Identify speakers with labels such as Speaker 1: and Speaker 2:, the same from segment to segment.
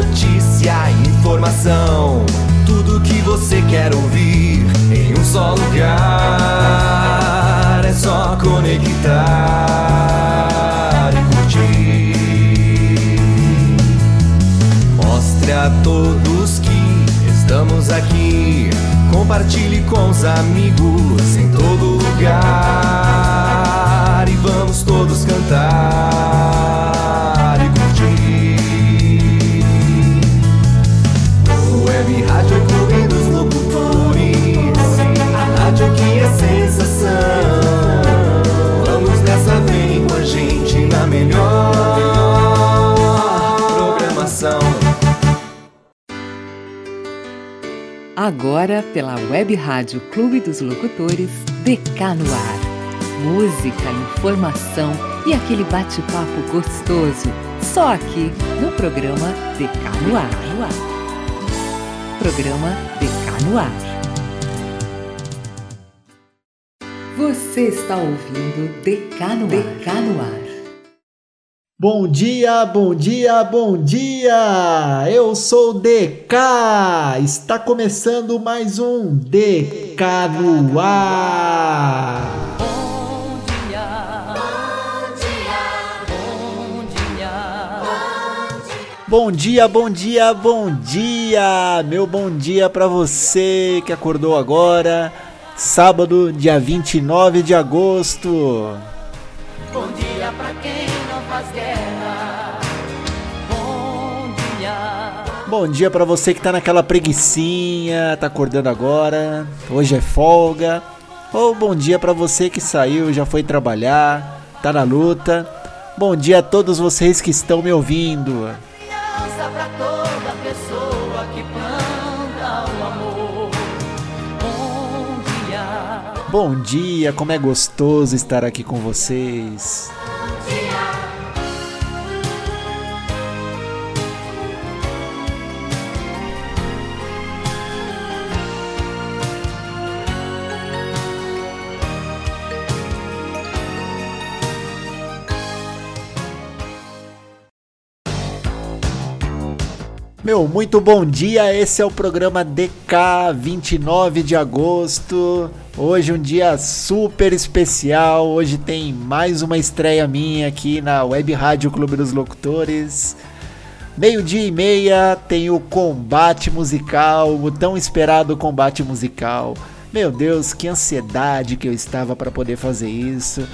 Speaker 1: notícia, informação, tudo que você quer ouvir em um só lugar. É só conectar e curtir. Mostre a todos que estamos aqui. Compartilhe com os amigos em todo lugar e vamos todos cantar e curtir. Web Rádio Clube dos Locutores, a rádio que é sensação. Vamos nessa, vem com a gente na melhor programação.
Speaker 2: Agora, pela Web Rádio Clube dos Locutores, DK no ar. Música, informação e aquele bate-papo gostoso. Só aqui no programa DK no ar. Programa DK no ar. Você está ouvindo DK no ar. DK no ar.
Speaker 3: Bom dia, bom dia, bom dia! Eu sou o DK! Está começando mais um DK no ar!
Speaker 4: Bom dia, Bom dia, bom dia!
Speaker 3: Meu bom dia para você que acordou agora, sábado, dia 29 de agosto.
Speaker 4: bom dia pra quem não faz guerra. Bom dia,
Speaker 3: Bom dia para você que tá naquela preguiçinha, tá acordando agora, hoje é folga. Ou bom dia para você que saiu, já foi trabalhar, tá na luta. Bom dia a todos vocês que estão me ouvindo.
Speaker 4: Bom dia,
Speaker 3: como é gostoso estar aqui com vocês. Meu, muito bom dia. Esse é o programa DK 29 de agosto. Hoje um dia super especial. Hoje tem mais uma estreia minha aqui na Web Rádio Clube dos Locutores. Meio-dia e meia tem o combate musical, o tão esperado combate musical. Meu Deus, que ansiedade que eu estava para poder fazer isso.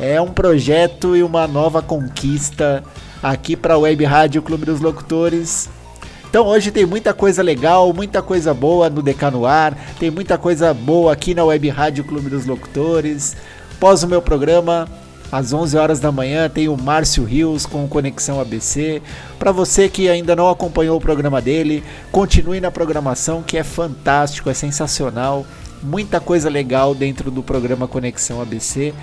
Speaker 3: É um projeto e uma nova conquista aqui para a Web Rádio Clube dos Locutores. Então hoje tem muita coisa legal, muita coisa boa no DK no ar, tem muita coisa boa aqui na Web Rádio Clube dos Locutores. Após o meu programa, às 11 horas da manhã, tem o Márcio Rios com Conexão ABC. Para você que ainda não acompanhou o programa dele, continue na programação que é fantástico, é sensacional. Muita coisa legal dentro do programa Conexão ABC.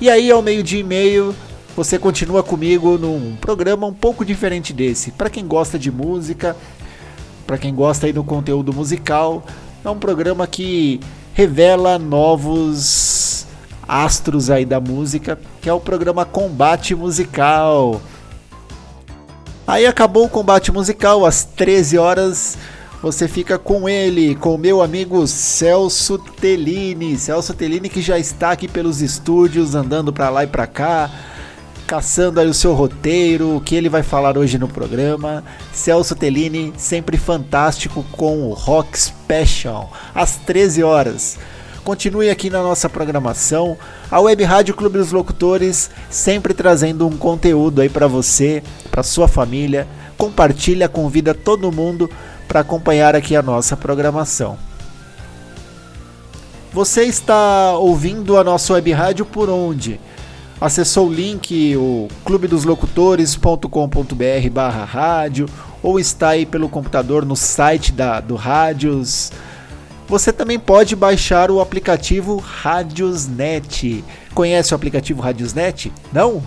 Speaker 3: E aí, ao meio-dia e meio, você continua comigo num programa um pouco diferente desse. Para quem gosta de música, para quem gosta aí do conteúdo musical, é um programa que revela novos astros aí da música, que é o programa Combate Musical. Aí acabou o combate musical às 13 horas. Você fica com ele, com o meu amigo Celso Tellini. Celso Tellini que já está aqui pelos estúdios, andando para lá e para cá, caçando aí o seu roteiro, o que ele vai falar hoje no programa. Celso Tellini, sempre fantástico com o Rock Special, às 13 horas. Continue aqui na nossa programação. A Web Rádio Clube dos Locutores sempre trazendo um conteúdo aí para você, para sua família. Compartilha, convida todo mundo para acompanhar aqui a nossa programação. Você está ouvindo a nossa web rádio por onde? Acessou o link o clubedoslocutores.com.br barra rádio ou está aí pelo computador no site da, do Rádios. Você também pode baixar o aplicativo Radiosnet. Conhece o aplicativo Radiosnet? Não?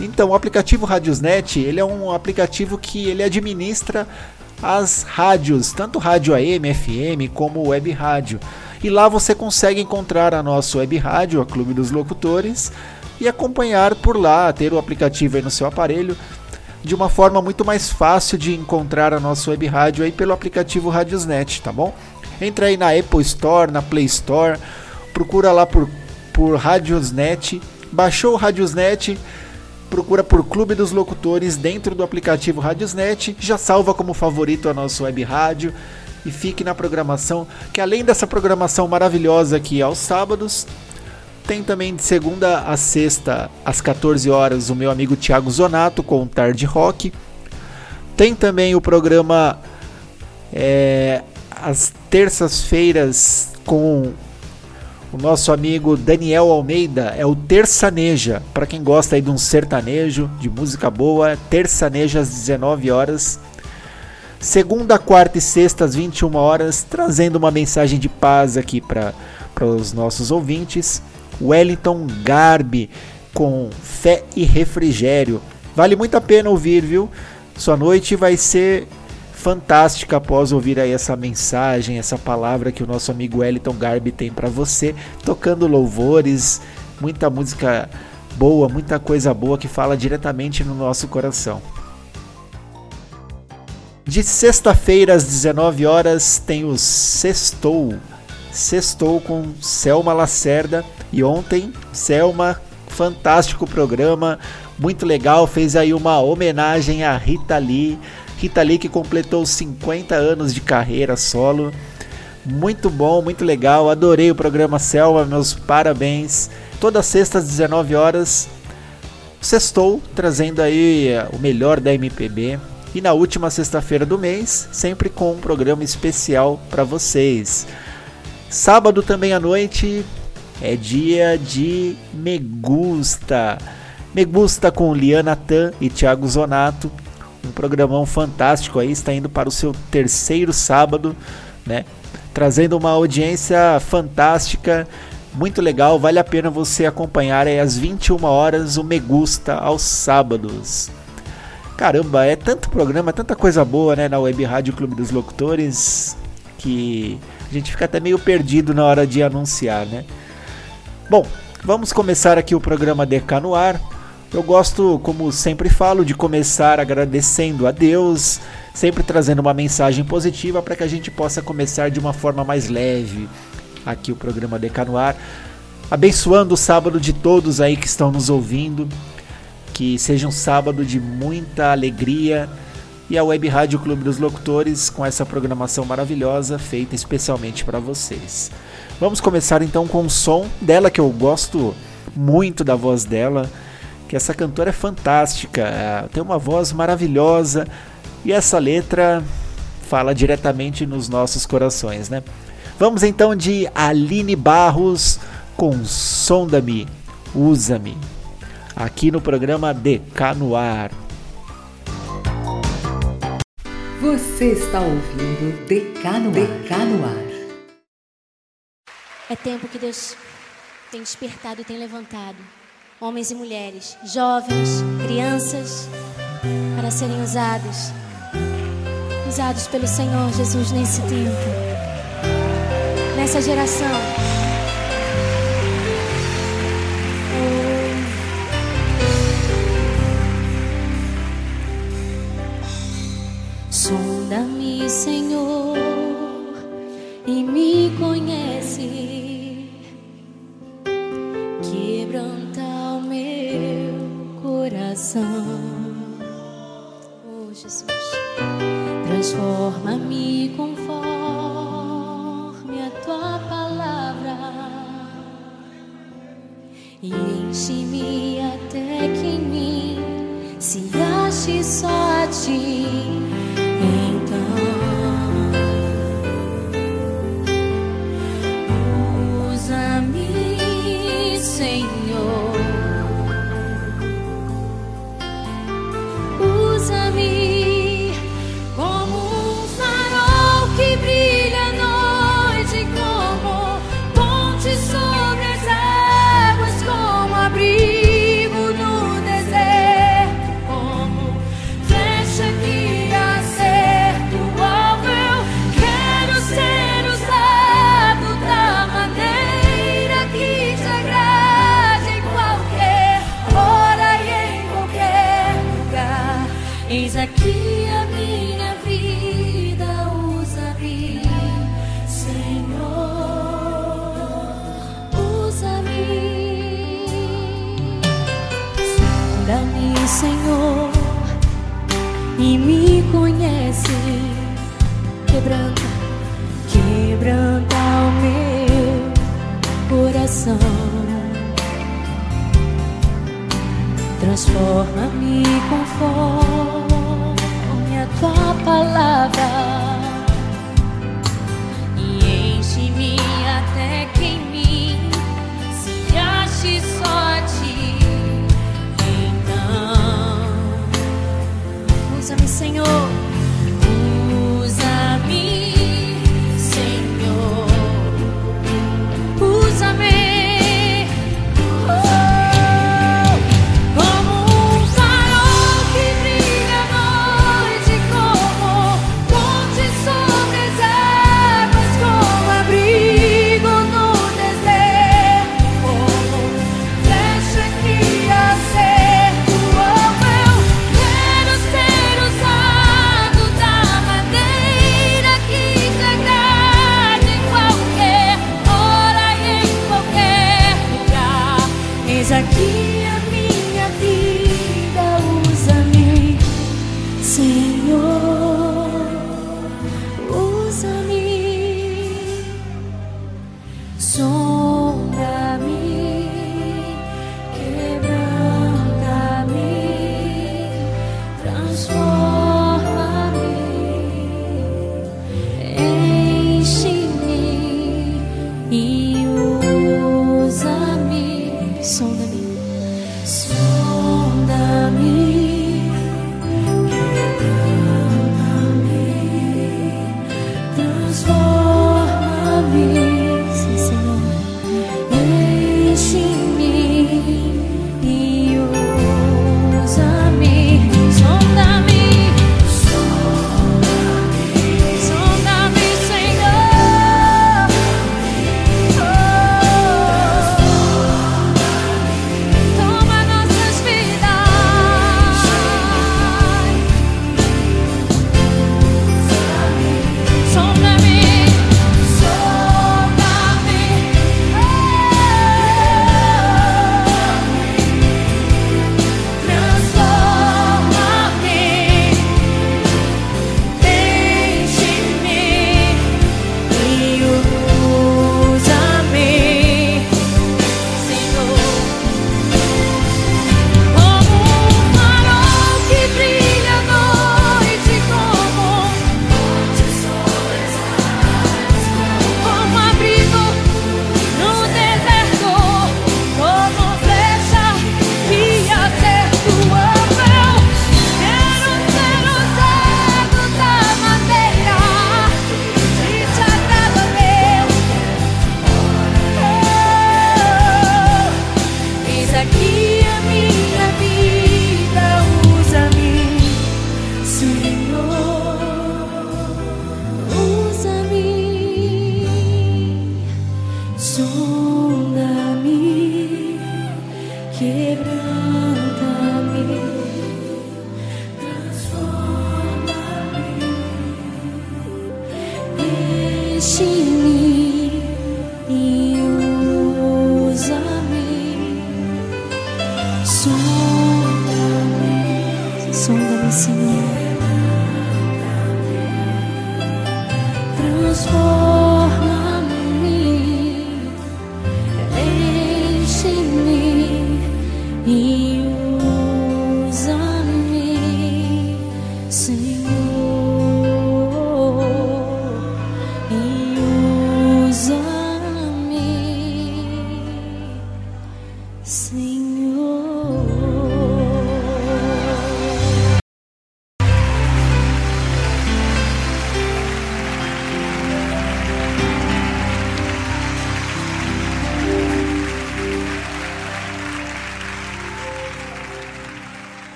Speaker 3: Então, o aplicativo Radiosnet, ele é um aplicativo que ele administra as rádios, tanto rádio AM, FM, como web rádio. E lá você consegue encontrar a nossa web rádio, a Clube dos Locutores, e acompanhar por lá, ter o aplicativo aí no seu aparelho, de uma forma muito mais fácil de encontrar a nossa web rádio aí pelo aplicativo Radiosnet, tá bom? Entra aí na Apple Store, na Play Store, procura lá por, por Radiosnet, baixou o Radiosnet, procura por Clube dos Locutores dentro do aplicativo Radiosnet, já salva como favorito a nossa web rádio e fique na programação, que além dessa programação maravilhosa aqui aos sábados, tem também de segunda a sexta, às 14 horas, o meu amigo Thiago Zonato com Tarde Rock. Tem também o programa é, às terças-feiras com o nosso amigo Daniel Almeida, é o Terçaneja. Para quem gosta aí de um sertanejo, de música boa, Terçaneja às 19 horas. Segunda, quarta e sexta às 21 horas, trazendo uma mensagem de paz aqui para os nossos ouvintes. Wellington Garbi com Fé e Refrigério. Vale muito a pena ouvir, viu? Sua noite vai ser fantástica após ouvir aí essa mensagem, essa palavra que o nosso amigo Wellington Garbi tem para você, tocando louvores, muita música boa, muita coisa boa que fala diretamente no nosso coração. De sexta-feira às 19 horas tem o Sextou. Sextou com Selma Lacerda e ontem, Selma, fantástico programa, muito legal, fez aí uma homenagem a Rita Lee. Rita Lee que completou 50 anos de carreira solo. Muito bom, muito legal. Adorei o programa Selma, meus parabéns. Toda sexta às 19 horas, sextou trazendo aí eh, o melhor da MPB. E na última sexta-feira do mês, sempre com um programa especial para vocês. Sábado também à noite, é dia de Me Gusta. Me Gusta com Liana Tan e Thiago Zonato. Um programão fantástico aí, está indo para o seu terceiro sábado, né? Trazendo uma audiência fantástica, muito legal, vale a pena você acompanhar aí às 21 horas o Me Gusta aos sábados. Caramba, é tanto programa, tanta coisa boa, né, na Web Rádio Clube dos Locutores, que a gente fica até meio perdido na hora de anunciar, né? Bom, vamos começar aqui o programa DK no ar. Eu gosto, como sempre falo, de começar agradecendo a Deus, sempre trazendo uma mensagem positiva para que a gente possa começar de uma forma mais leve aqui o programa DK no ar, abençoando o sábado de todos aí que estão nos ouvindo, que seja um sábado de muita alegria e a Web Rádio Clube dos Locutores com essa programação maravilhosa feita especialmente para vocês. Vamos começar então com o som dela que eu gosto muito da voz dela, que essa cantora é fantástica, tem uma voz maravilhosa e essa letra fala diretamente nos nossos corações, né? Vamos então de Aline Barros com Sonda-me, Usa-me, aqui no programa DK no Ar.
Speaker 2: Você está ouvindo DK no, DK no Ar.
Speaker 5: É tempo que Deus tem despertado e tem levantado homens e mulheres, jovens, crianças, para serem usados, usados pelo Senhor Jesus nesse tempo, nessa geração. Sonda-me, Senhor, e me conhece. Quebranta o meu coração. Oh, Jesus. Transforma-me conforme a tua palavra. E enche-me até que em mim se ache só a ti.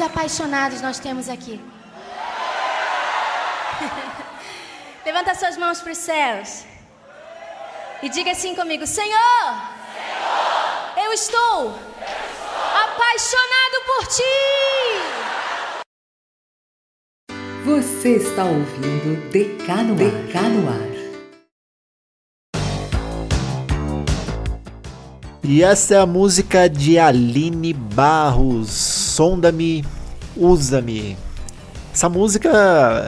Speaker 6: quantos apaixonados nós temos aqui? Levanta suas mãos para os céus. E diga assim comigo: Senhor, Senhor eu, estou eu, estou apaixonado por ti.
Speaker 2: Você está ouvindo Decano Decano Ar.
Speaker 3: E essa é a música de Aline Barros. Sonda-me, Usa-me. Essa música,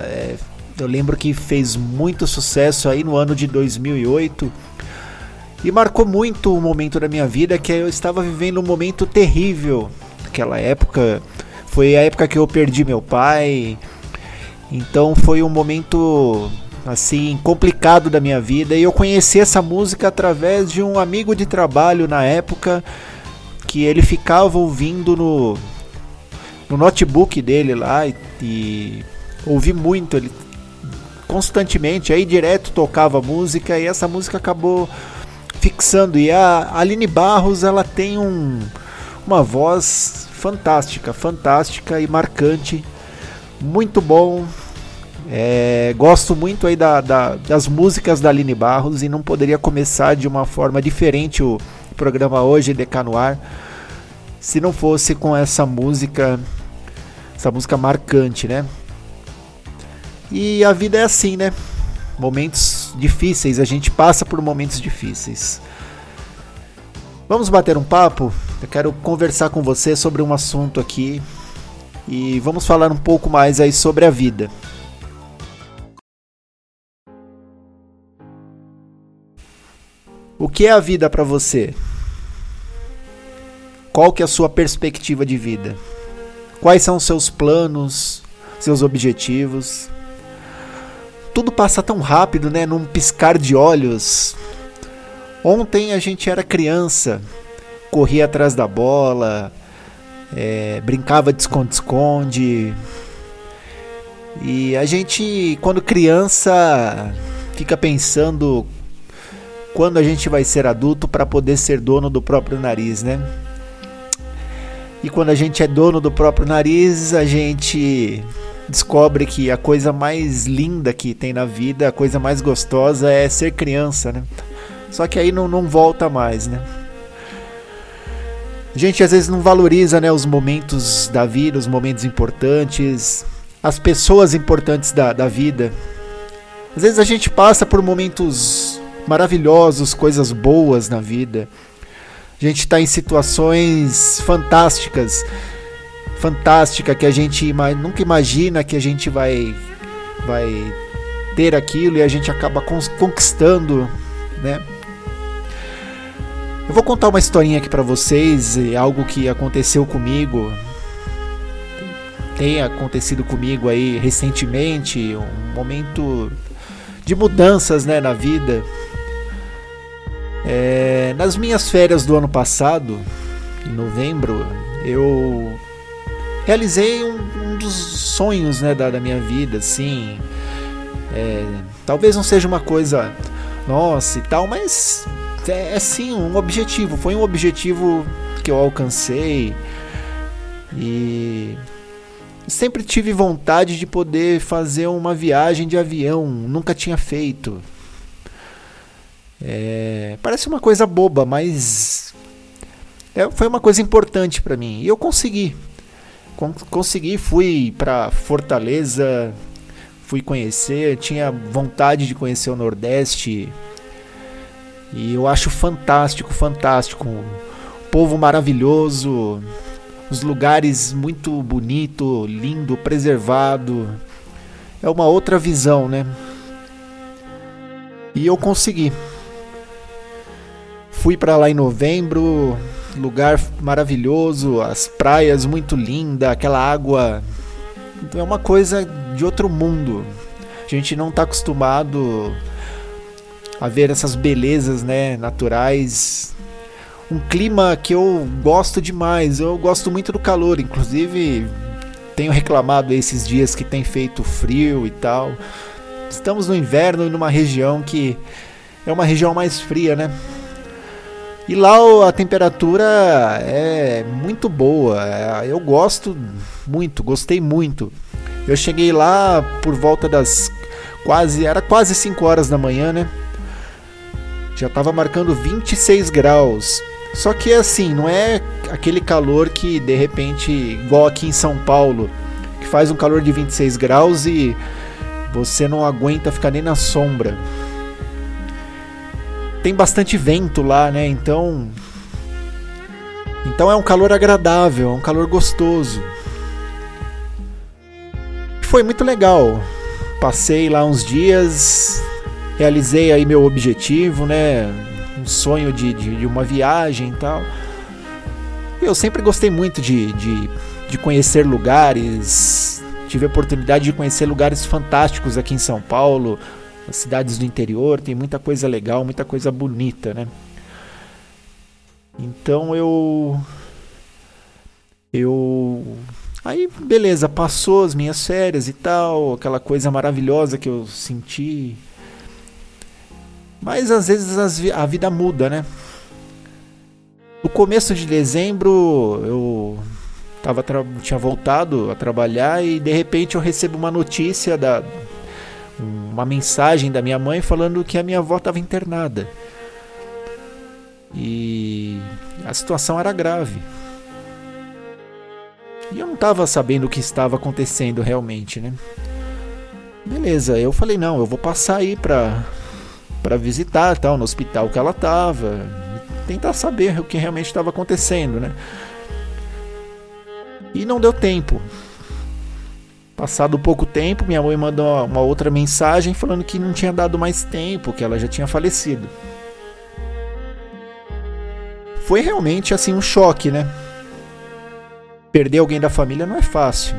Speaker 3: é, eu lembro que fez muito sucesso aí no ano de 2008 e marcou muito o momento da minha vida que eu estava vivendo um momento terrível. Naquela época, foi a época que eu perdi meu pai, então foi um momento assim complicado da minha vida e eu conheci essa música através de um amigo de trabalho na época que ele ficava ouvindo no no notebook dele lá e, e ouvi muito ele constantemente aí direto tocava música e essa música acabou fixando. E a Aline Barros ela tem um uma voz fantástica, fantástica e marcante, muito bom, é, gosto muito aí da, da, das músicas da Aline Barros e não poderia começar de uma forma diferente o programa hoje de Canoar se não fosse com essa música, essa música marcante, né? E a vida é assim, né? Momentos difíceis, a gente passa por momentos difíceis. Vamos bater um papo? Eu quero conversar com você sobre um assunto aqui e vamos falar um pouco mais aí sobre a vida. O que é a vida para você? Qual que é a sua perspectiva de vida? Quais são seus planos, seus objetivos? Tudo passa tão rápido, né? Num piscar de olhos. Ontem a gente era criança, corria atrás da bola, é, brincava de esconde-esconde. E a gente, quando criança, fica pensando quando a gente vai ser adulto para poder ser dono do próprio nariz, né? E quando a gente é dono do próprio nariz, a gente descobre que a coisa mais linda que tem na vida, a coisa mais gostosa é ser criança, né? Só que aí não, não volta mais, né? A gente às vezes não valoriza né, os momentos da vida, os momentos importantes, as pessoas importantes da, da vida. Às vezes a gente passa por momentos maravilhosos, coisas boas na vida. A gente está em situações fantásticas, fantástica que a gente nunca imagina que a gente vai vai ter aquilo e a gente acaba conquistando, né? Eu vou contar uma historinha aqui para vocês, algo que aconteceu comigo, tem acontecido comigo aí recentemente, um momento de mudanças, né, na vida. É, nas minhas férias do ano passado, em novembro, eu realizei um, um dos sonhos né, da, da, minha vida, assim. É, talvez não seja uma coisa nossa e tal, mas é, é sim um objetivo. Foi um objetivo que eu alcancei e sempre tive vontade de poder fazer uma viagem de avião, nunca tinha feito. É, parece uma coisa boba, mas é, foi uma coisa importante para mim. E eu consegui. Con consegui, fui para Fortaleza, fui conhecer, tinha vontade de conhecer o Nordeste. E eu acho fantástico, fantástico. Povo maravilhoso, os lugares muito bonito, lindo, preservado. É uma outra visão, né? E eu consegui. Fui para lá em novembro, lugar maravilhoso, as praias muito lindas, aquela água é uma coisa de outro mundo. A gente não está acostumado a ver essas belezas, né, naturais. Um clima que eu gosto demais. Eu gosto muito do calor, inclusive tenho reclamado esses dias que tem feito frio e tal. Estamos no inverno e numa região que é uma região mais fria, né? E lá a temperatura é muito boa. É, eu gosto muito, gostei muito. Eu cheguei lá por volta das quase, era quase 5 horas da manhã, né? Já estava marcando 26 graus. Só que assim, não é aquele calor que de repente, igual aqui em São Paulo, que faz um calor de 26 graus e você não aguenta ficar nem na sombra. Tem bastante vento lá, né? Então então é um calor agradável, é um calor gostoso. Foi muito legal. Passei lá uns dias, realizei aí meu objetivo, né? Um sonho de, de, de uma viagem e tal. Eu sempre gostei muito de, de, de conhecer lugares. Tive a oportunidade de conhecer lugares fantásticos aqui em São Paulo, as cidades do interior, tem muita coisa legal, muita coisa bonita, né? Então eu. Eu. Aí, beleza, passou as minhas férias e tal, aquela coisa maravilhosa que eu senti. Mas às vezes a vida muda, né? No começo de dezembro eu tava tinha voltado a trabalhar e de repente eu recebo uma notícia da uma mensagem da minha mãe falando que a minha avó estava internada. E a situação era grave. E eu não estava sabendo o que estava acontecendo realmente, né? Beleza, eu falei, não, eu vou passar aí pra, pra visitar tal, no hospital que ela tava. Tentar saber o que realmente estava acontecendo, né? E não deu tempo. Passado pouco tempo, minha mãe mandou uma outra mensagem falando que não tinha dado mais tempo, que ela já tinha falecido foi realmente assim um choque, né? Perder alguém da família não é fácil.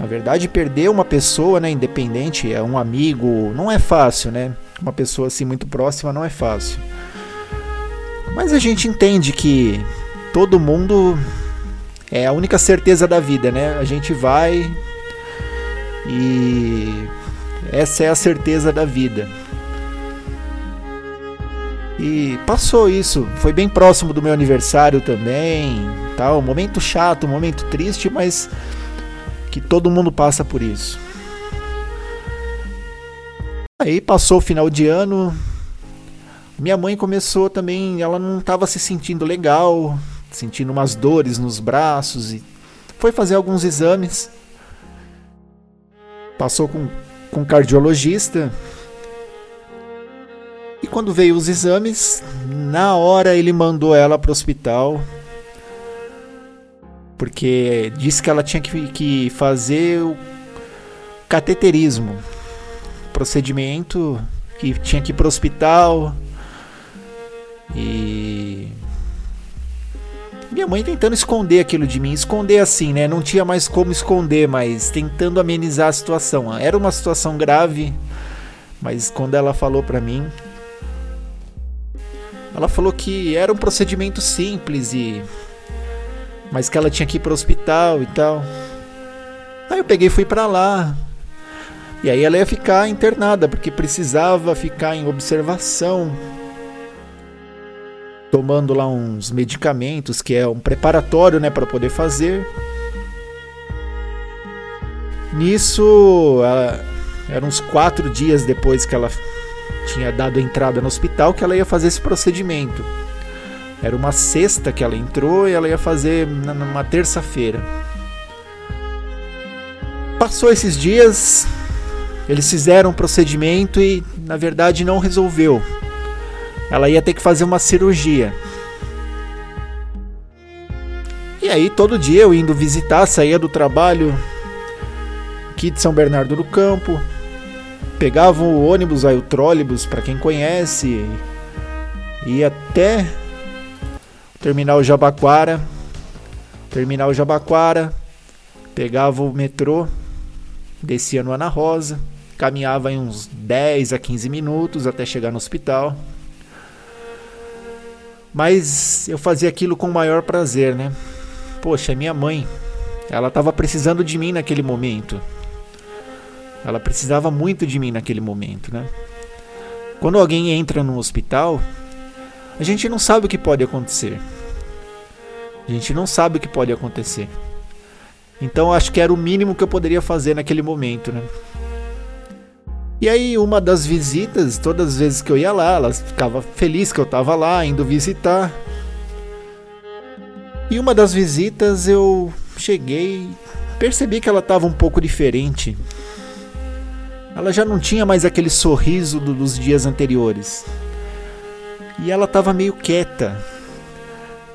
Speaker 3: Na verdade, perder uma pessoa, né, independente, é um amigo, não é fácil, né? Uma pessoa assim muito próxima não é fácil. Mas a gente entende que todo mundo é a única certeza da vida, né? A gente vai e essa é a certeza da vida. E passou isso, foi bem próximo do meu aniversário também, tal, momento chato, momento triste, mas que todo mundo passa por isso. Aí passou o final de ano, minha mãe começou também, ela não estava se sentindo legal, sentindo umas dores nos braços e foi fazer alguns exames. Passou com, com um cardiologista, e quando veio os exames, na hora ele mandou ela para o hospital. Porque disse que ela tinha que, que fazer o cateterismo. Procedimento que tinha que ir para o hospital. E. Minha mãe tentando esconder aquilo de mim. Esconder assim, né? Não tinha mais como esconder, mas tentando amenizar a situação. Era uma situação grave, mas quando ela falou para mim, ela falou que era um procedimento simples e mas que ela tinha que ir para o hospital e tal. Aí eu peguei e fui para lá. E aí ela ia ficar internada porque precisava ficar em observação, tomando lá uns medicamentos que é um preparatório, né, para poder fazer. Nisso, ela, uns quatro dias depois que ela tinha dado entrada no hospital que ela ia fazer esse procedimento. Era uma sexta que ela entrou e ela ia fazer numa terça-feira. Passou esses dias, eles fizeram o procedimento e na verdade não resolveu. Ela ia ter que fazer uma cirurgia. E aí todo dia eu indo visitar, saía do trabalho aqui de São Bernardo do Campo, pegavam o ônibus, aí o trólebus, para quem conhece, ia até o terminal Jabaquara, terminal Jabaquara, pegava o metrô, descia no Ana Rosa, caminhava em uns 10 a 15 minutos até chegar no hospital. Mas eu fazia aquilo com o maior prazer, né? Poxa, minha mãe, ela estava precisando de mim naquele momento. Ela precisava muito de mim naquele momento, né? Quando alguém entra no hospital, a gente não sabe o que pode acontecer. A gente não sabe o que pode acontecer. Então acho que era o mínimo que eu poderia fazer naquele momento, né? E aí uma das visitas, todas as vezes que eu ia lá, ela ficava feliz que eu estava lá, indo visitar. E uma das visitas eu cheguei percebi que ela estava um pouco diferente. Ela já não tinha mais aquele sorriso do, dos dias anteriores. E ela estava meio quieta.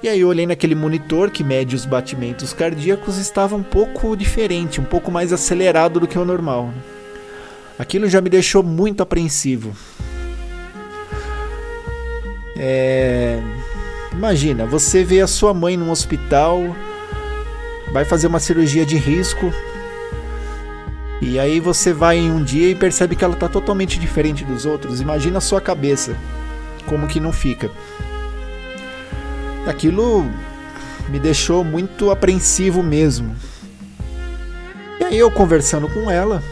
Speaker 3: E aí eu olhei naquele monitor que mede os batimentos cardíacos estava um pouco diferente, um pouco mais acelerado do que o normal. Aquilo já me deixou muito apreensivo. É... Imagina, você vê a sua mãe num hospital, vai fazer uma cirurgia de risco, e aí você vai em um dia e percebe que ela está totalmente diferente dos outros. Imagina a sua cabeça, como que não fica. Aquilo me deixou muito apreensivo mesmo. E aí eu conversando com ela,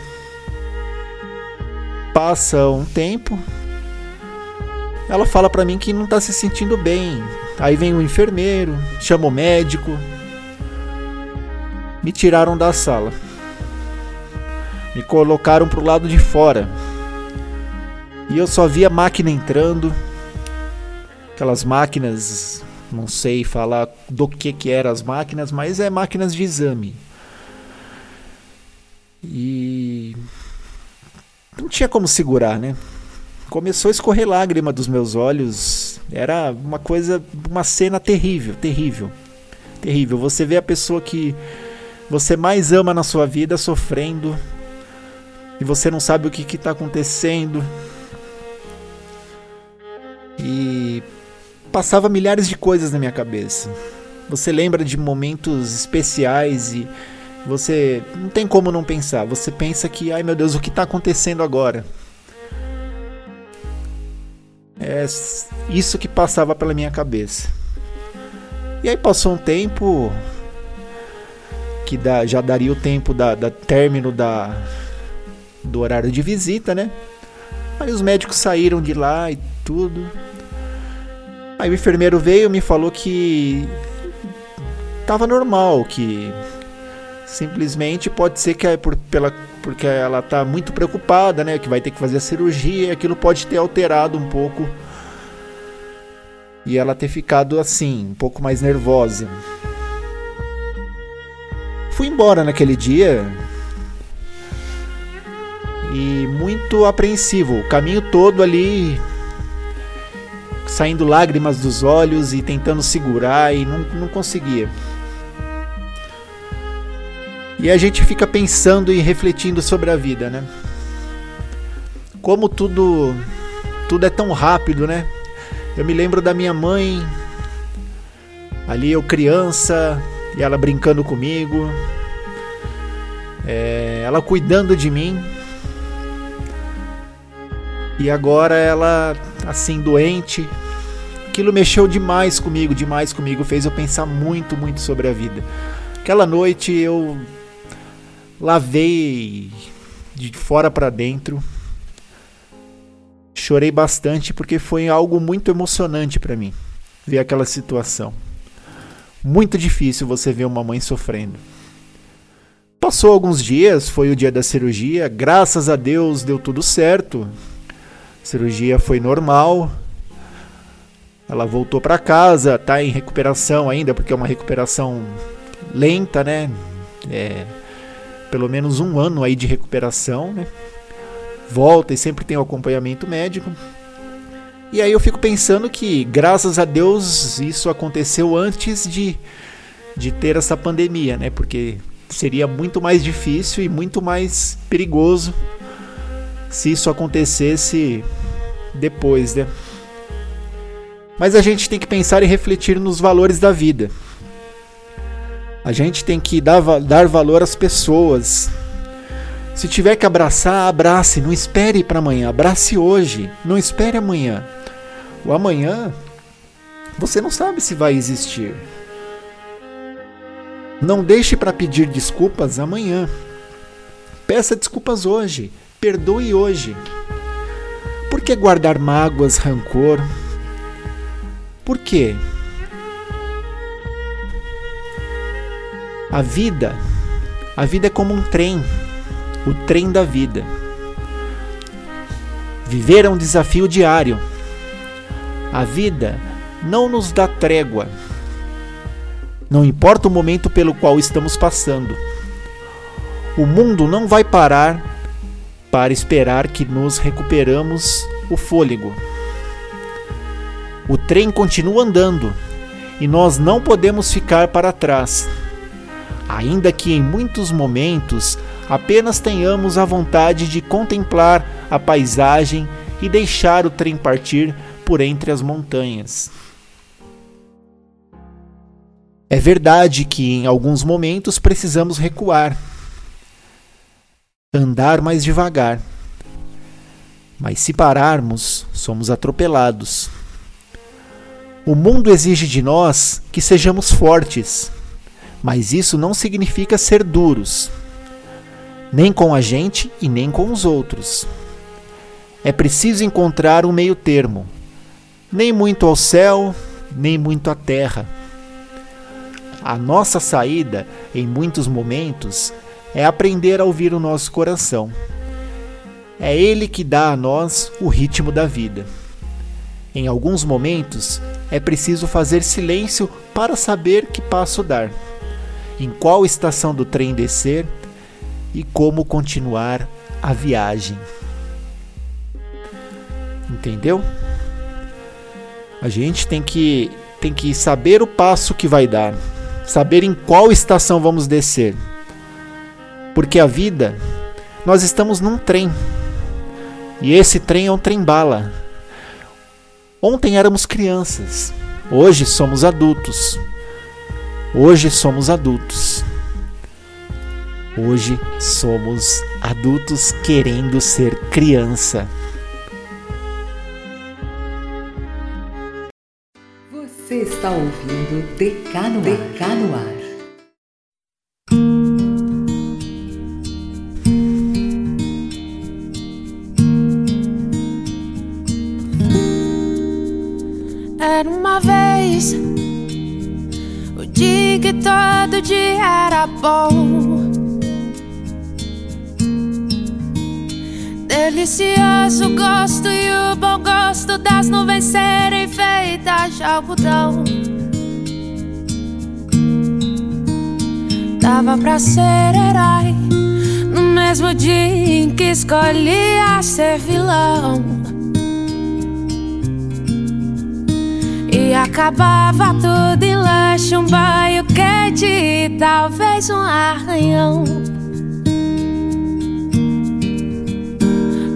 Speaker 3: passa um tempo, ela fala para mim que não tá se sentindo bem. Aí vem o enfermeiro, chama o médico, me tiraram da sala me colocaram pro lado de fora. E eu só via máquina entrando. Aquelas máquinas, não sei falar do que que eram as máquinas, mas é máquinas de exame. E não tinha como segurar, né? Começou a escorrer lágrima dos meus olhos. Era uma coisa, uma cena terrível, terrível. Terrível. Você vê a pessoa que você mais ama na sua vida sofrendo e você não sabe o que está acontecendo. E passava milhares de coisas na minha cabeça. Você lembra de momentos especiais e você não tem como não pensar. Você pensa que, ai meu Deus, o que está acontecendo agora? É isso que passava pela minha cabeça. E aí passou um tempo que dá, já daria o tempo da, da término da, do horário de visita, né? Aí os médicos saíram de lá e tudo. Aí o enfermeiro veio e me falou que tava normal, que simplesmente pode ser que é por, pela, porque ela tá muito preocupada, né? Que vai ter que fazer a cirurgia, aquilo pode ter alterado um pouco. E ela ter ficado assim, um pouco mais nervosa. Fui embora naquele dia, e muito apreensivo. O caminho todo ali saindo lágrimas dos olhos e tentando segurar e não, não conseguia. E a gente fica pensando e refletindo sobre a vida, né? Como tudo tudo é tão rápido, né? Eu me lembro da minha mãe ali eu criança e ela brincando comigo, é, ela cuidando de mim e agora ela, assim, doente. Aquilo mexeu demais comigo, demais comigo. Fez eu pensar muito, muito sobre a vida. Aquela noite eu lavei de fora para dentro. Chorei bastante porque foi algo muito emocionante para mim ver aquela situação. Muito difícil você ver uma mãe sofrendo. Passou alguns dias, foi o dia da cirurgia, graças a Deus deu tudo certo cirurgia foi normal. Ela voltou para casa, está em recuperação ainda, porque é uma recuperação lenta, né? É, pelo menos um ano aí de recuperação, né? Volta e sempre tem o acompanhamento médico. E aí eu fico pensando que, graças a Deus, isso aconteceu antes de, de ter essa pandemia, né? Porque seria muito mais difícil e muito mais perigoso se isso acontecesse depois, né? Mas a gente tem que pensar e refletir nos valores da vida. A gente tem que dar, dar valor às pessoas. Se tiver que abraçar, abrace. Não espere para amanhã. Abrace hoje. Não espere amanhã. O amanhã você não sabe se vai existir. Não deixe para pedir desculpas amanhã. Peça desculpas hoje. Perdoe hoje. Por que guardar mágoas, rancor? Por quê? A vida, a vida é como um trem, o trem da vida. Viver é um desafio diário. A vida não nos dá trégua. Não importa o momento pelo qual estamos passando. O mundo não vai parar para esperar que nos recuperamos o fôlego. O trem continua andando e nós não podemos ficar para trás. Ainda que em muitos momentos apenas tenhamos a vontade de contemplar a paisagem e deixar o trem partir por entre as montanhas. É verdade que em alguns momentos precisamos recuar, andar mais devagar. Mas se pararmos, somos atropelados. O mundo exige de nós que sejamos fortes, mas isso não significa ser duros, nem com a gente e nem com os outros. É preciso encontrar um meio-termo, nem muito ao céu, nem muito à terra. A nossa saída, em muitos momentos, é aprender a ouvir o nosso coração. É ele que dá a nós o ritmo da vida. Em alguns momentos, é preciso fazer silêncio para saber que passo dar, em qual estação do trem descer e como continuar a viagem. Entendeu? A gente tem que tem que saber o passo que vai dar, saber em qual estação vamos descer. Porque a vida, nós estamos num trem. E esse trem é um trem bala Ontem éramos crianças, hoje somos adultos. Hoje somos adultos. Hoje somos adultos querendo ser criança.
Speaker 2: Você está ouvindo Decano, Decano Ar.
Speaker 6: Era uma vez que todo dia era bom. Delicioso gosto e o bom gosto das nuvens serem feitas de algodão. Dava pra ser herói no mesmo dia em que escolhia ser vilão. E acabava tudo em lanche, um banho quente e talvez um arranhão.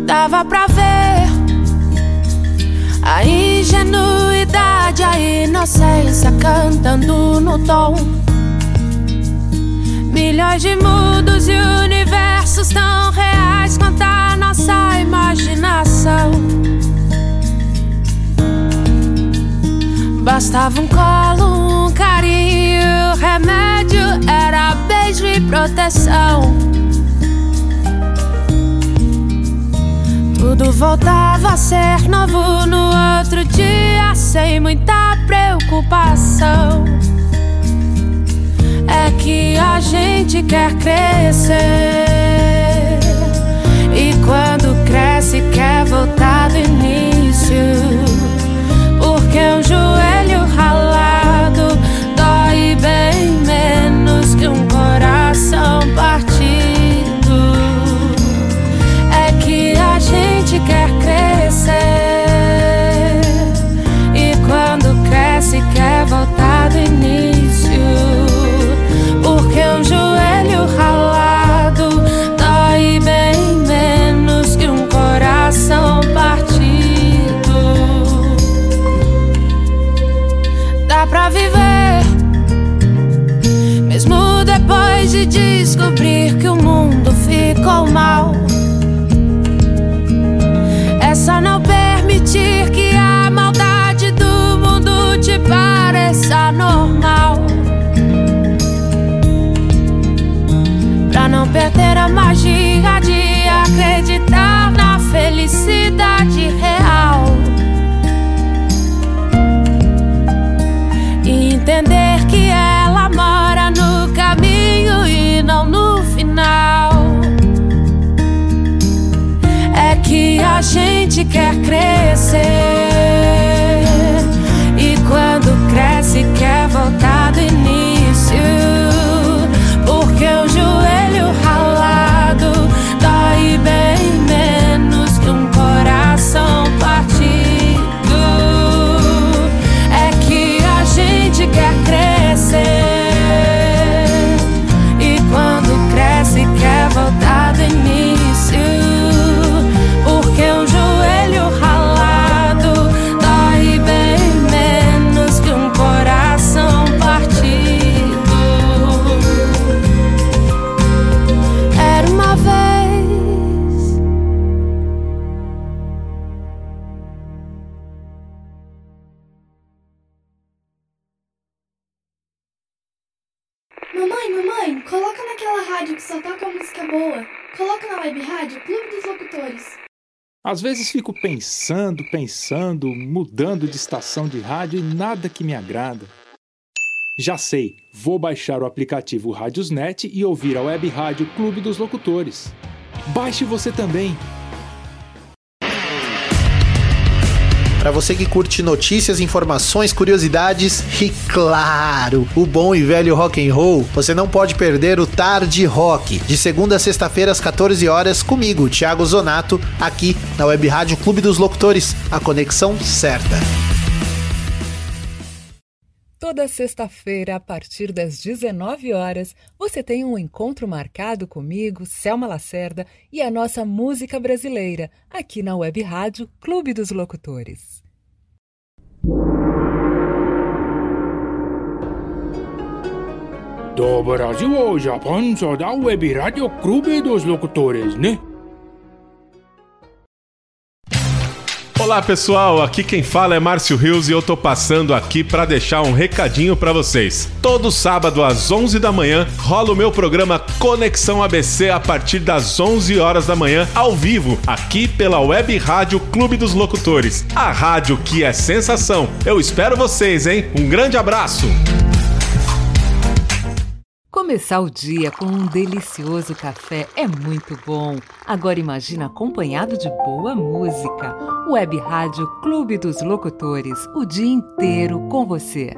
Speaker 6: Dava pra ver a ingenuidade, a inocência cantando no tom. Milhões de mundos e universos tão reais quanto a nossa imaginação. Bastava um colo, um carinho, remédio era beijo e proteção. Tudo voltava a ser novo no outro dia, sem muita preocupação. É que a gente quer crescer, e quando cresce, quer voltar do início. Porque um joelho
Speaker 7: Às vezes fico pensando, pensando, mudando de estação de rádio e nada que me agrada. Já sei, vou baixar o aplicativo Rádiosnet e ouvir a web rádio Clube dos Locutores. Baixe você também.
Speaker 8: Para você que curte notícias, informações, curiosidades e claro, o bom e velho rock and roll, você não pode perder o Tarde Rock, de segunda a sexta-feira às 14 horas comigo, Thiago Zonato, aqui na Web Rádio Clube dos Locutores, a conexão certa.
Speaker 2: Toda sexta-feira, a partir das 19 horas, você tem um encontro marcado comigo, Selma Lacerda, e a nossa música brasileira, aqui na Web Rádio Clube dos Locutores.
Speaker 7: Do Brasil ao Japão só dá Web Rádio Clube dos Locutores, né?
Speaker 9: Olá pessoal, aqui quem fala é Márcio Rios e eu tô passando aqui para deixar um recadinho para vocês. Todo sábado às 11 da manhã rola o meu programa Conexão ABC a partir das 11 horas da manhã ao vivo aqui pela Web Rádio Clube dos Locutores. A rádio que é sensação. Eu espero vocês, hein? Um grande abraço.
Speaker 2: Começar o dia com um delicioso café é muito bom. Agora imagina acompanhado de boa música. Web Rádio Clube dos Locutores, o dia inteiro com você.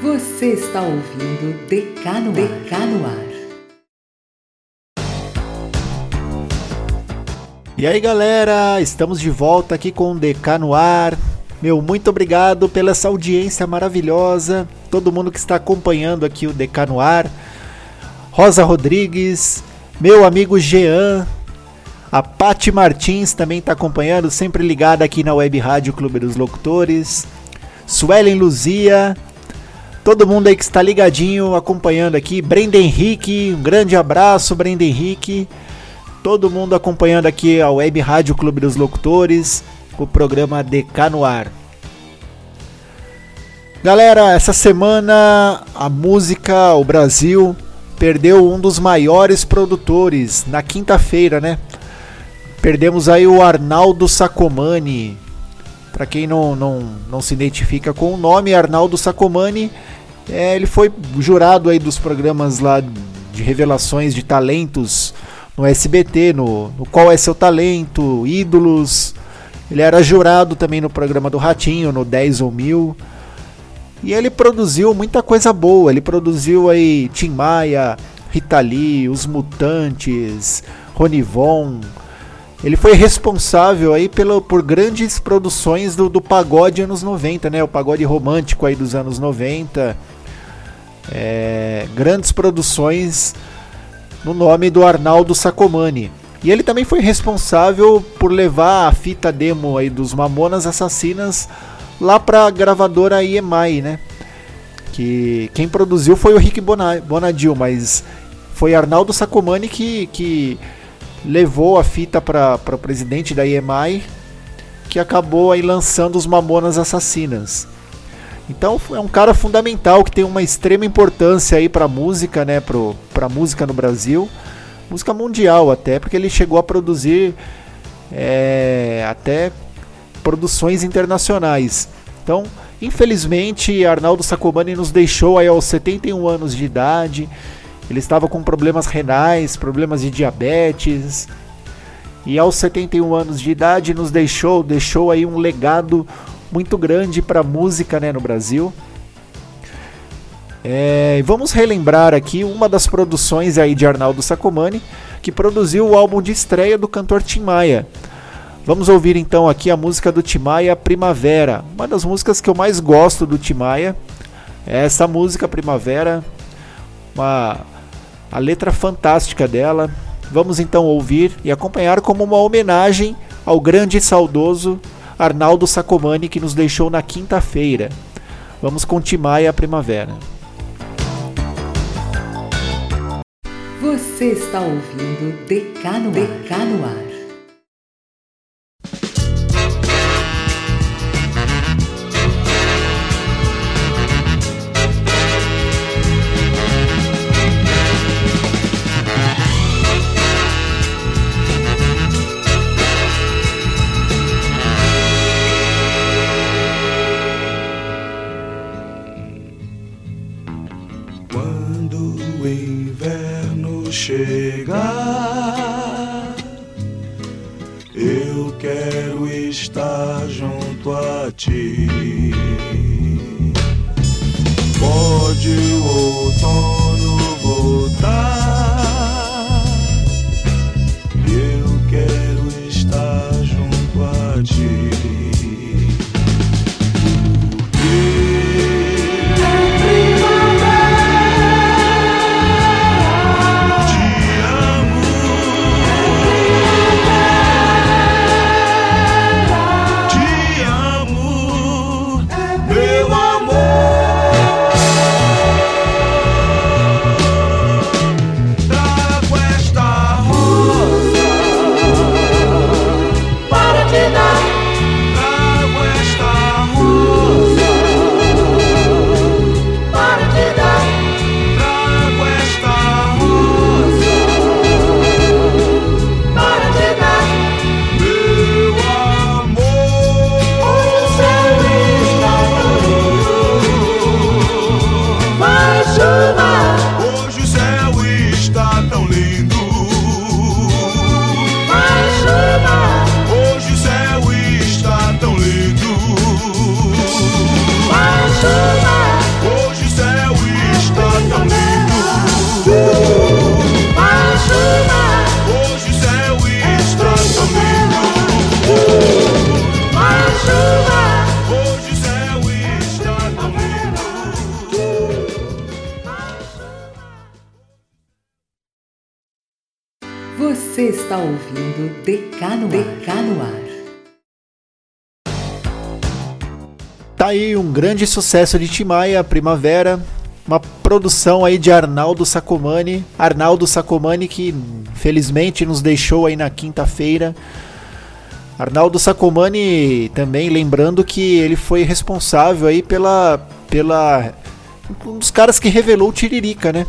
Speaker 2: Você está ouvindo Decano Decano Ar.
Speaker 3: E aí galera, estamos de volta aqui com o DK no ar. Meu, muito obrigado pela essa audiência maravilhosa. Todo mundo que está acompanhando aqui o DK no ar. Rosa Rodrigues, meu amigo Jean, a Pati Martins também está acompanhando, sempre ligada aqui na Web Rádio Clube dos Locutores. Suelen Luzia, todo mundo aí que está ligadinho, acompanhando aqui. Brenda Henrique, um grande abraço, Brenda Henrique. Todo mundo acompanhando aqui a Web Rádio Clube dos Locutores o programa DK no ar. Galera, essa semana a música, o Brasil perdeu um dos maiores produtores na quinta-feira, né? Perdemos aí o Arnaldo Sacomani. Para quem não, não, não se identifica com o nome, Arnaldo Sacomani, é, ele foi jurado aí dos programas lá de revelações de talentos no SBT, no, no Qual é Seu Talento, Ídolos, ele era jurado também no programa do Ratinho, no 10 ou 1000. E ele produziu muita coisa boa. Ele produziu aí Tim Maia, Rita Lee, Os Mutantes, Ronivon. Ele foi responsável aí pelo, por grandes produções do, do pagode anos 90, né? O pagode romântico aí dos anos 90. É, grandes produções no nome do Arnaldo Sacomani. E ele também foi responsável por levar a fita demo aí dos Mamonas Assassinas lá para a gravadora EMI, né? Que quem produziu foi o Rick Bonadil, mas foi Arnaldo Sacomani que, que levou a fita para o presidente da EMI, que acabou aí lançando os Mamonas Assassinas. Então é um cara fundamental que tem uma extrema importância aí para música, né, para música no Brasil música mundial até, porque ele chegou a produzir é, até produções internacionais. Então, infelizmente, Arnaldo Sacomani nos deixou aí aos 71 anos de idade. Ele estava com problemas renais, problemas de diabetes. E aos 71 anos de idade nos deixou, deixou aí um legado muito grande para a música né, no Brasil. É, vamos relembrar aqui uma das produções aí de Arnaldo Sacomani, que produziu o álbum de estreia do cantor Tim Maia. Vamos ouvir então aqui a música do Tim Maia, Primavera, uma das músicas que eu mais gosto do Tim Maia. É essa música Primavera, uma a letra fantástica dela. Vamos então ouvir e acompanhar como uma homenagem ao grande e saudoso Arnaldo Sacomani que nos deixou na quinta-feira. Vamos com Timaya Primavera.
Speaker 2: Você está ouvindo Decano, Decano
Speaker 10: chegar, eu quero estar junto a ti. Pode o
Speaker 3: grande sucesso de Timaya, Primavera, uma produção aí de Arnaldo Sacomani, Arnaldo Sacomani que felizmente nos deixou aí na quinta-feira. Arnaldo Sacomani também lembrando que ele foi responsável aí pela pela um dos caras que revelou o Tiririca, né?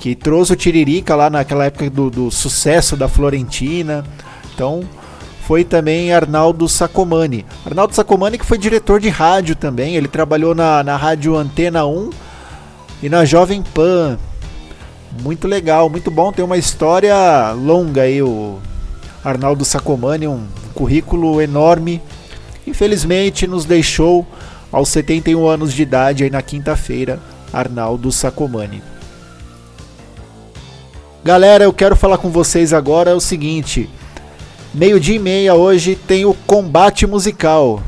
Speaker 3: Que trouxe o Tiririca lá naquela época do, do sucesso da Florentina. Então, foi também Arnaldo Sacomani. Arnaldo Sacomani que foi diretor de rádio também, ele trabalhou na, na rádio Antena 1 e na Jovem Pan. Muito legal, muito bom, tem uma história longa aí o Arnaldo Sacomani, um currículo enorme. Infelizmente nos deixou aos 71 anos de idade aí na quinta-feira, Arnaldo Sacomani. Galera, eu quero falar com vocês agora o seguinte: meio-dia e meia hoje tem o combate musical.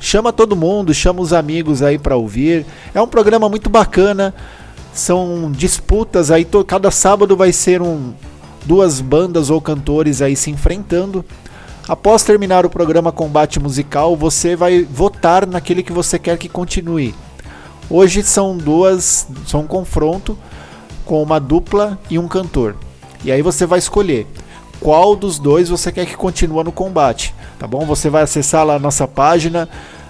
Speaker 3: Chama todo mundo, chama os amigos aí para ouvir. É um programa muito bacana. São disputas aí, cada sábado vai ser um duas bandas ou cantores aí se enfrentando. Após terminar o programa Combate Musical, você vai votar naquele que você quer que continue. Hoje são duas, são um confronto com uma dupla e um cantor. E aí você vai escolher qual dos dois você quer que continue no combate, tá bom? Você vai acessar lá a nossa página,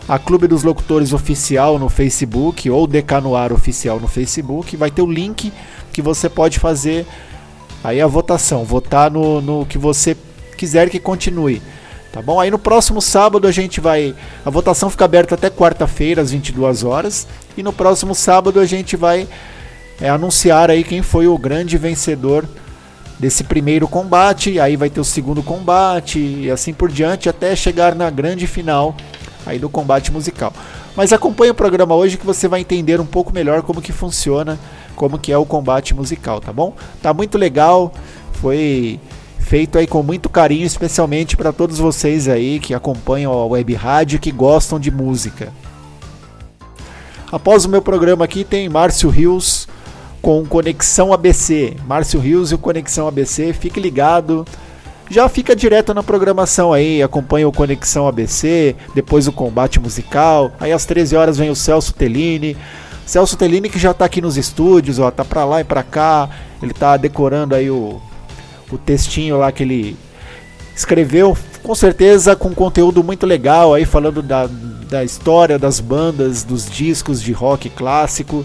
Speaker 3: a Clube dos Locutores Oficial no Facebook ou DK no Ar Oficial no Facebook, vai ter o link que você pode fazer aí a votação, votar no, no que você quiser que continue. Tá bom? Aí no próximo sábado a gente vai. A votação fica aberta até quarta-feira, às 22 horas. E no próximo sábado a gente vai é, anunciar aí quem foi o grande vencedor desse primeiro combate. Aí vai ter o segundo combate e assim por diante até chegar na grande final aí do combate musical. Mas acompanhe o programa hoje que você vai entender um pouco melhor como que funciona, como que é o combate musical, tá bom? Tá muito legal, foi feito aí com muito carinho, especialmente para todos vocês aí que acompanham a Web Rádio que gostam de música. Após o meu programa aqui tem Márcio Rios com Conexão ABC. Márcio Rios e o Conexão ABC, fique ligado. Já fica direto na programação aí, acompanha o Conexão ABC, depois o combate musical. Aí às 13 horas vem o Celso Tellini. Celso Tellini que já tá aqui nos estúdios, ó, tá pra lá e pra cá. Ele tá decorando aí o, o textinho lá que ele escreveu, com certeza com conteúdo muito legal aí falando da, da história das bandas, dos discos de rock clássico.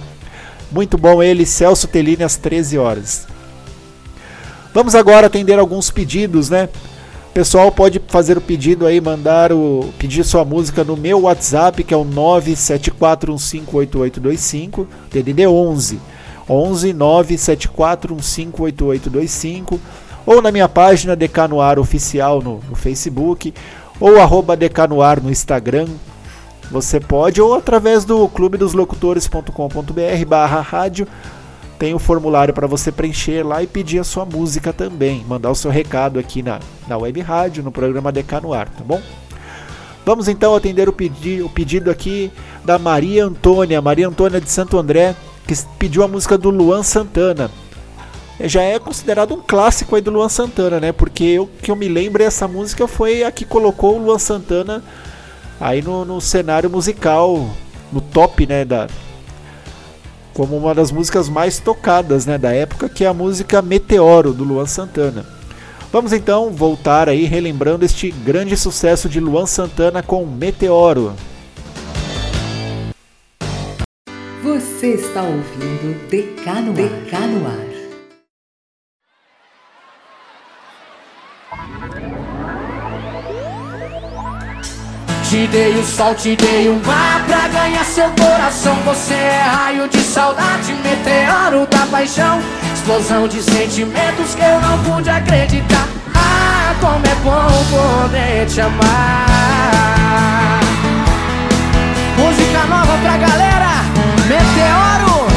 Speaker 3: Muito bom ele, Celso Tellini às 13 horas. Vamos agora atender alguns pedidos, né? O pessoal pode fazer o pedido aí, mandar o pedir sua música no meu WhatsApp, que é o 974158825, DDD 11. 11 974158825 ou na minha página Decanoar Oficial no, no Facebook ou arroba Decanoar no Instagram. Você pode, ou através do clubedoslocutores.com.br barra rádio, tem o formulário para você preencher lá e pedir a sua música também. Mandar o seu recado aqui na, na web rádio, no programa Decanoar, tá bom? Vamos então atender o, pedi o pedido aqui da Maria Antônia, Maria Antônia de Santo André, que pediu a música do Luan Santana. Já é considerado um clássico aí do Luan Santana, né? Porque o que eu me lembro essa música foi a que colocou o Luan Santana aí no, no cenário musical, no top, né? Da, como uma das músicas mais tocadas né, da época, que é a música Meteoro do Luan Santana. Vamos então voltar aí relembrando este grande sucesso de Luan Santana com Meteoro.
Speaker 2: Você está ouvindo Decano Decanoar.
Speaker 11: Te dei o sol, te dei o mar pra ganhar seu coração. Você é raio de saudade, meteoro da paixão. Explosão de sentimentos que eu não pude acreditar. Ah, como é bom poder te amar. Música nova pra galera, Meteoro.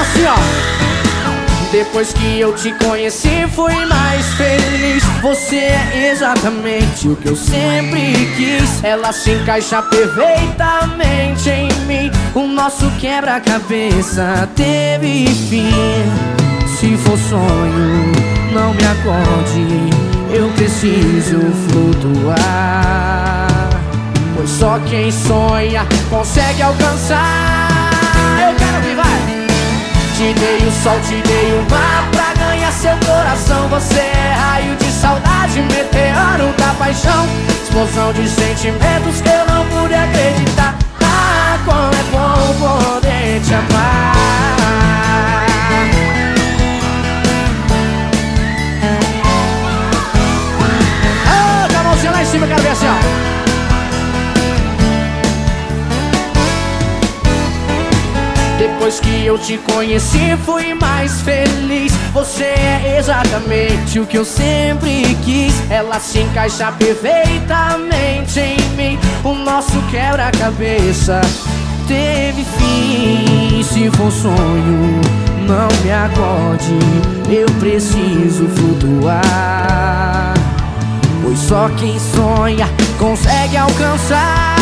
Speaker 11: Assim ó. Depois que eu te conheci, fui mais feliz. Você é exatamente o que eu sempre quis. Ela se encaixa perfeitamente em mim. O nosso quebra-cabeça teve fim. Se for sonho, não me acorde. Eu preciso flutuar. Pois só quem sonha consegue alcançar. Te dei o sol, te dei o mar pra ganhar seu coração. Você é raio de saudade, meteoro da paixão. Explosão de sentimentos que eu não pude acreditar. Ah, como é bom poder te amar. Ah, com a mãozinha lá em cima, quero ver assim, ó. Depois que eu te conheci, fui mais feliz. Você é exatamente o que eu sempre quis. Ela se encaixa perfeitamente em mim. O nosso quebra-cabeça teve fim. Se for sonho, não me acorde. Eu preciso flutuar. Pois só quem sonha consegue alcançar.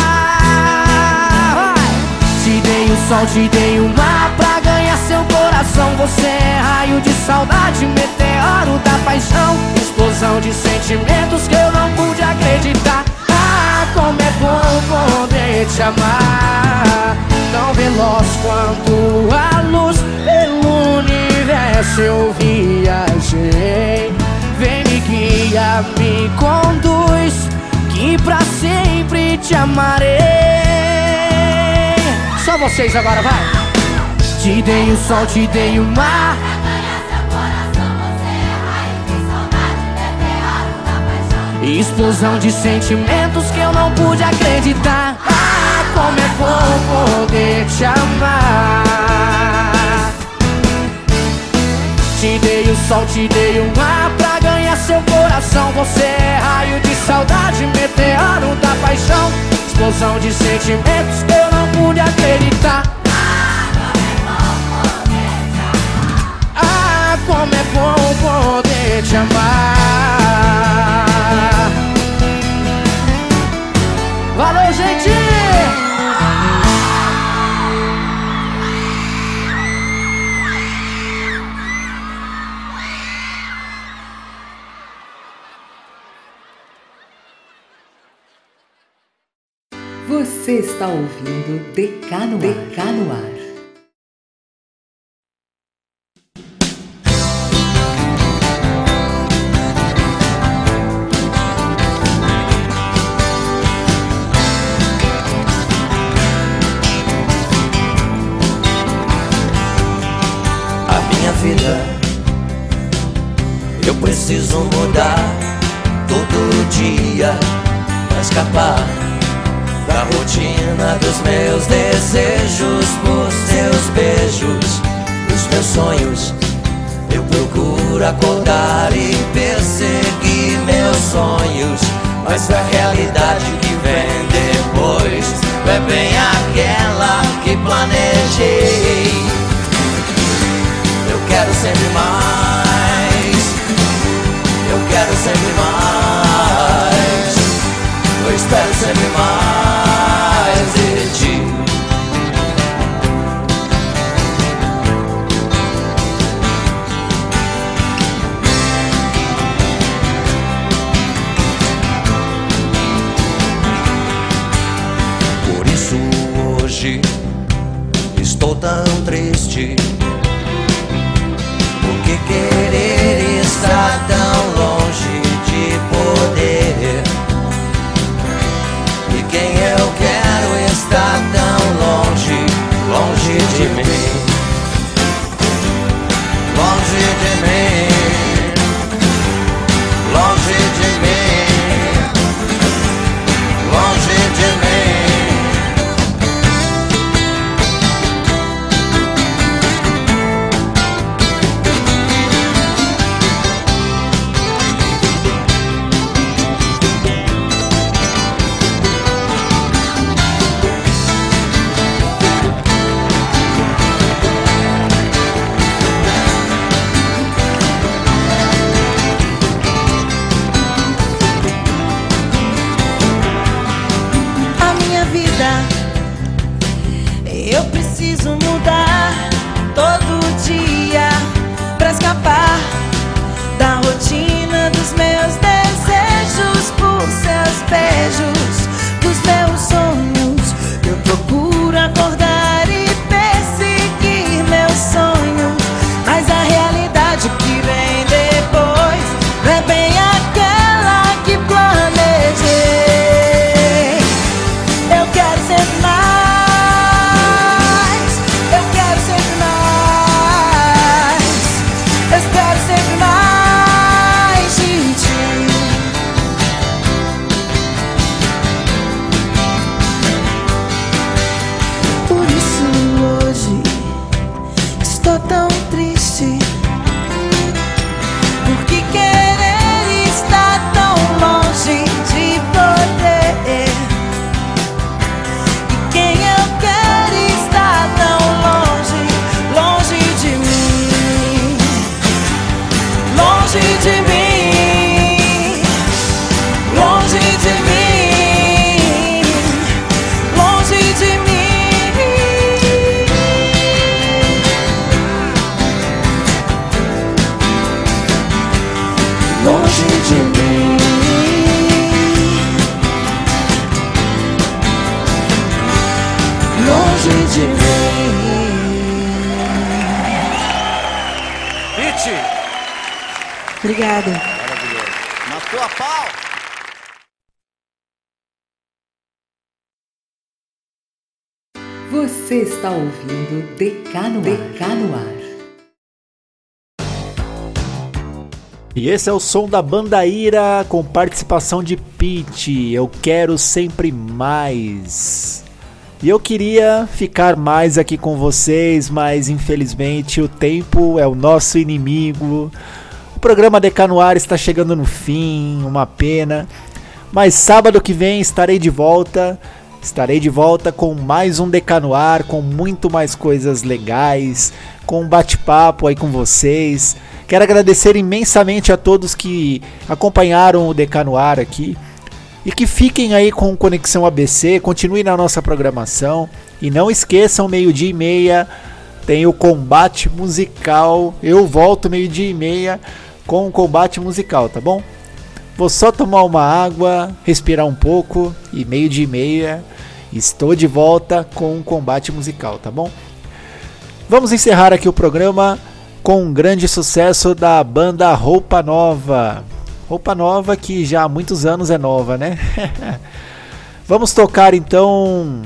Speaker 11: Te dei o sol, te dei o mar pra ganhar seu coração. Você é raio de saudade, meteoro da paixão. Explosão de sentimentos que eu não pude acreditar. Ah, como é bom poder te amar. Tão veloz quanto a luz pelo universo eu viajei. Vem me guia, me conduz, que pra sempre te amarei. Só vocês agora, vai! Te dei o sol, te dei o mar. Explosão de sentimentos que eu não pude acreditar. Ah, como é bom poder te amar. Te dei o sol, te dei o mar pra ganhar seu coração. Você é raio de saudade, meteoro da paixão. Explosão de sentimentos que eu pude acreditar. Ah, como é bom poder te amar. Valeu, gente!
Speaker 2: Você está ouvindo Decanoar. Decanoar.
Speaker 12: a minha vida. Eu preciso mudar todo dia pra escapar da rotina dos meus desejos, por seus beijos, dos meus sonhos. Eu procuro acordar e perseguir meus sonhos, mas a realidade que vem depois é bem aquela que planejei. Eu quero sempre mais, eu quero sempre mais, eu espero sempre mais
Speaker 3: esse é o som da banda Ira com participação de Pete. Eu quero sempre mais. E eu queria ficar mais aqui com vocês, mas infelizmente o tempo é o nosso inimigo. O programa DK no ar está chegando no fim, uma pena. Mas sábado que vem estarei de volta. Estarei de volta com mais um DK no ar, com muito mais coisas legais, com um bate-papo aí com vocês. Quero agradecer imensamente a todos que acompanharam o DK no ar aqui. E que fiquem aí com Conexão ABC, continuem na nossa programação. E não esqueçam, meio-dia e meia tem o combate musical. Eu volto meio-dia e meia com o combate musical, tá bom? Vou só tomar uma água, respirar um pouco e meio-dia e meia estou de volta com o combate musical, tá bom? Vamos encerrar aqui o programa com um grande sucesso da banda Roupa Nova. Roupa Nova que já há muitos anos é nova, né? Vamos tocar então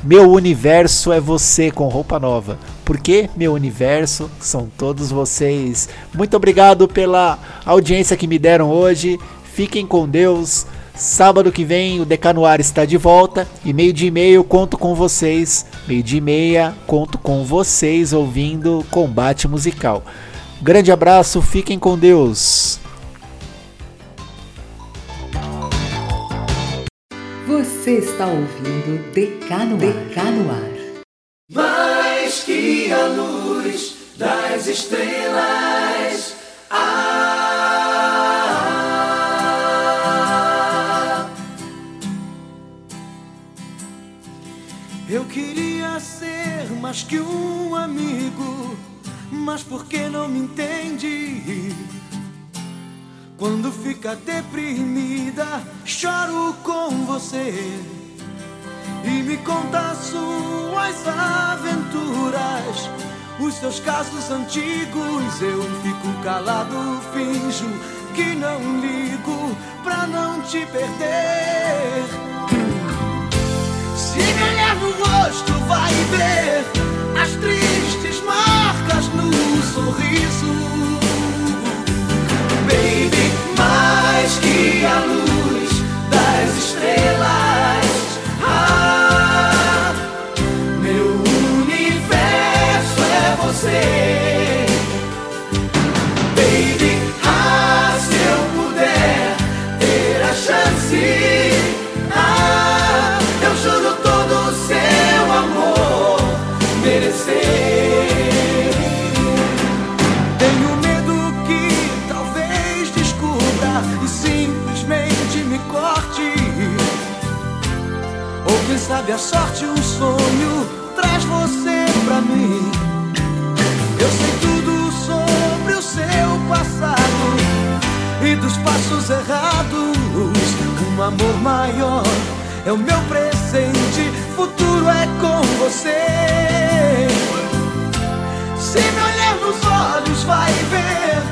Speaker 3: Meu Universo é Você com Roupa Nova. Por que Meu Universo? São todos vocês. Muito obrigado pela audiência que me deram hoje. Fiquem com Deus. Sábado que vem o Decanoar está de volta e meio de e meio conto com vocês. Meio de e meia conto com vocês ouvindo Combate Musical. Grande abraço, fiquem com Deus.
Speaker 2: Você está ouvindo Decano Decanoar.
Speaker 1: Mais que a luz das estrelas. Ah,
Speaker 13: Eu queria ser mais que um amigo, mas por que não me entende? Quando fica deprimida, choro com você e me conta suas aventuras, os seus casos antigos. Eu fico calado, finjo que não ligo pra não te perder. No rosto, vai ver as tristes marcas no sorriso.
Speaker 1: baby, mais que a luz das estrelas. sorte,
Speaker 13: um sonho traz você pra mim. Eu sei tudo sobre o seu passado e dos passos errados. Um amor maior é o
Speaker 1: meu presente, futuro é com você. Se me olhar nos olhos, vai ver